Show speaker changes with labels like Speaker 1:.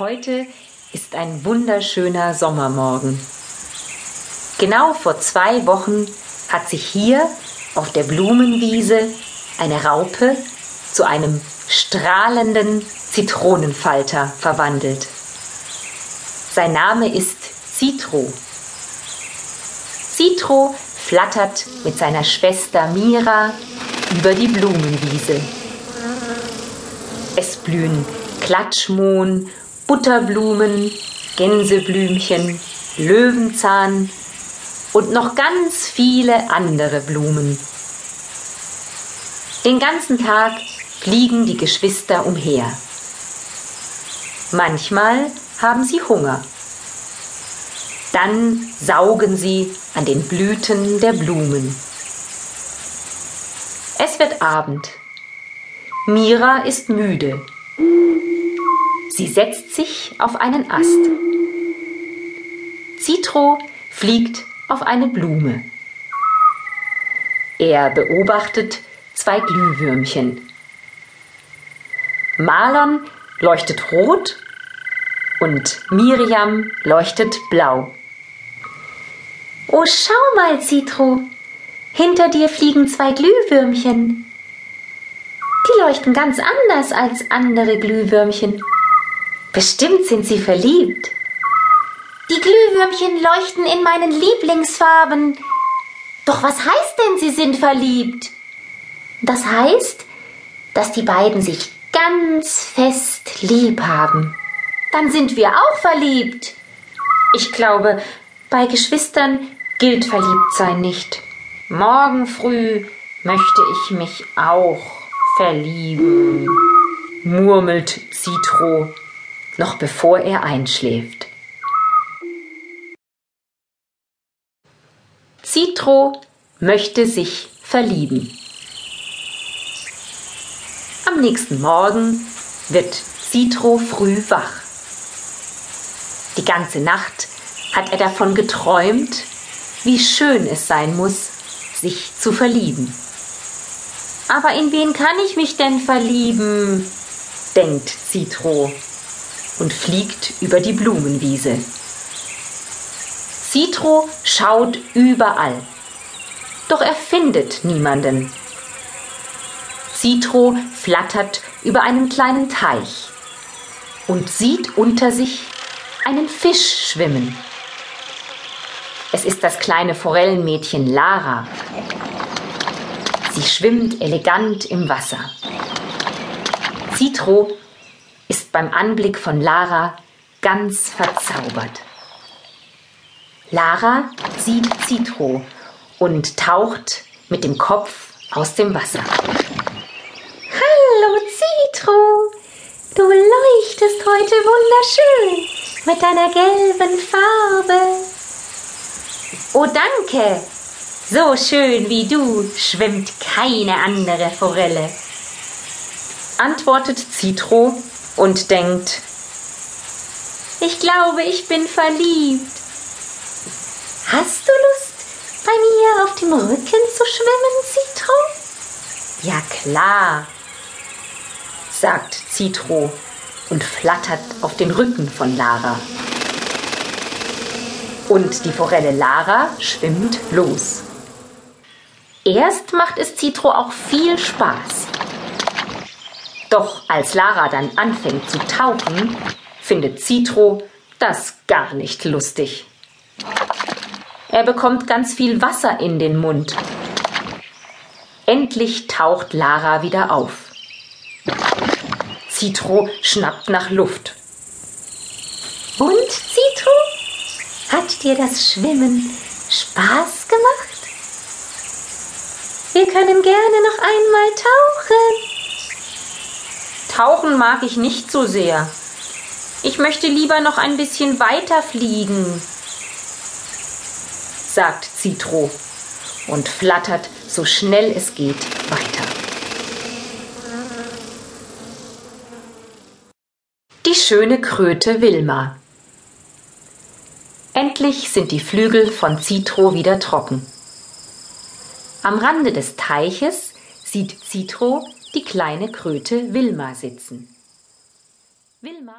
Speaker 1: Heute ist ein wunderschöner Sommermorgen. Genau vor zwei Wochen hat sich hier auf der Blumenwiese eine Raupe zu einem strahlenden Zitronenfalter verwandelt. Sein Name ist Citro. Citro flattert mit seiner Schwester Mira über die Blumenwiese. Es blühen Klatschmohn, Butterblumen, Gänseblümchen, Löwenzahn und noch ganz viele andere Blumen. Den ganzen Tag fliegen die Geschwister umher. Manchmal haben sie Hunger. Dann saugen sie an den Blüten der Blumen. Es wird Abend. Mira ist müde. Sie setzt sich auf einen Ast. Citro fliegt auf eine Blume. Er beobachtet zwei Glühwürmchen. Marlon leuchtet rot und Miriam leuchtet blau.
Speaker 2: Oh, schau mal, Citro. Hinter dir fliegen zwei Glühwürmchen. Die leuchten ganz anders als andere Glühwürmchen. Bestimmt sind sie verliebt.
Speaker 3: Die Glühwürmchen leuchten in meinen Lieblingsfarben. Doch was heißt denn, sie sind verliebt?
Speaker 2: Das heißt, dass die beiden sich ganz fest lieb haben.
Speaker 3: Dann sind wir auch verliebt.
Speaker 1: Ich glaube, bei Geschwistern gilt Verliebtsein nicht. Morgen früh möchte ich mich auch verlieben, murmelt Citro noch bevor er einschläft. Citro möchte sich verlieben. Am nächsten Morgen wird Citro früh wach. Die ganze Nacht hat er davon geträumt, wie schön es sein muss, sich zu verlieben. Aber in wen kann ich mich denn verlieben? denkt Citro und fliegt über die Blumenwiese. Citro schaut überall, doch er findet niemanden. Citro flattert über einen kleinen Teich und sieht unter sich einen Fisch schwimmen. Es ist das kleine Forellenmädchen Lara. Sie schwimmt elegant im Wasser. Citro ist beim Anblick von Lara ganz verzaubert. Lara sieht Citro und taucht mit dem Kopf aus dem Wasser.
Speaker 2: Hallo Citro, du leuchtest heute wunderschön mit deiner gelben Farbe.
Speaker 3: Oh danke, so schön wie du schwimmt keine andere Forelle,
Speaker 1: antwortet Citro und denkt,
Speaker 2: ich glaube, ich bin verliebt. Hast du Lust, bei mir auf dem Rücken zu schwimmen, Citro?
Speaker 1: Ja klar, sagt Citro und flattert auf den Rücken von Lara. Und die Forelle Lara schwimmt los. Erst macht es Citro auch viel Spaß. Doch als Lara dann anfängt zu tauchen, findet Citro das gar nicht lustig. Er bekommt ganz viel Wasser in den Mund. Endlich taucht Lara wieder auf. Citro schnappt nach Luft.
Speaker 2: Und, Citro? Hat dir das Schwimmen Spaß gemacht? Wir können gerne noch einmal tauchen.
Speaker 1: Tauchen mag ich nicht so sehr. Ich möchte lieber noch ein bisschen weiter fliegen, sagt Citro und flattert so schnell es geht weiter. Die schöne Kröte Wilma. Endlich sind die Flügel von Citro wieder trocken. Am Rande des Teiches sieht Citro die kleine Kröte Wilma sitzen. Wilma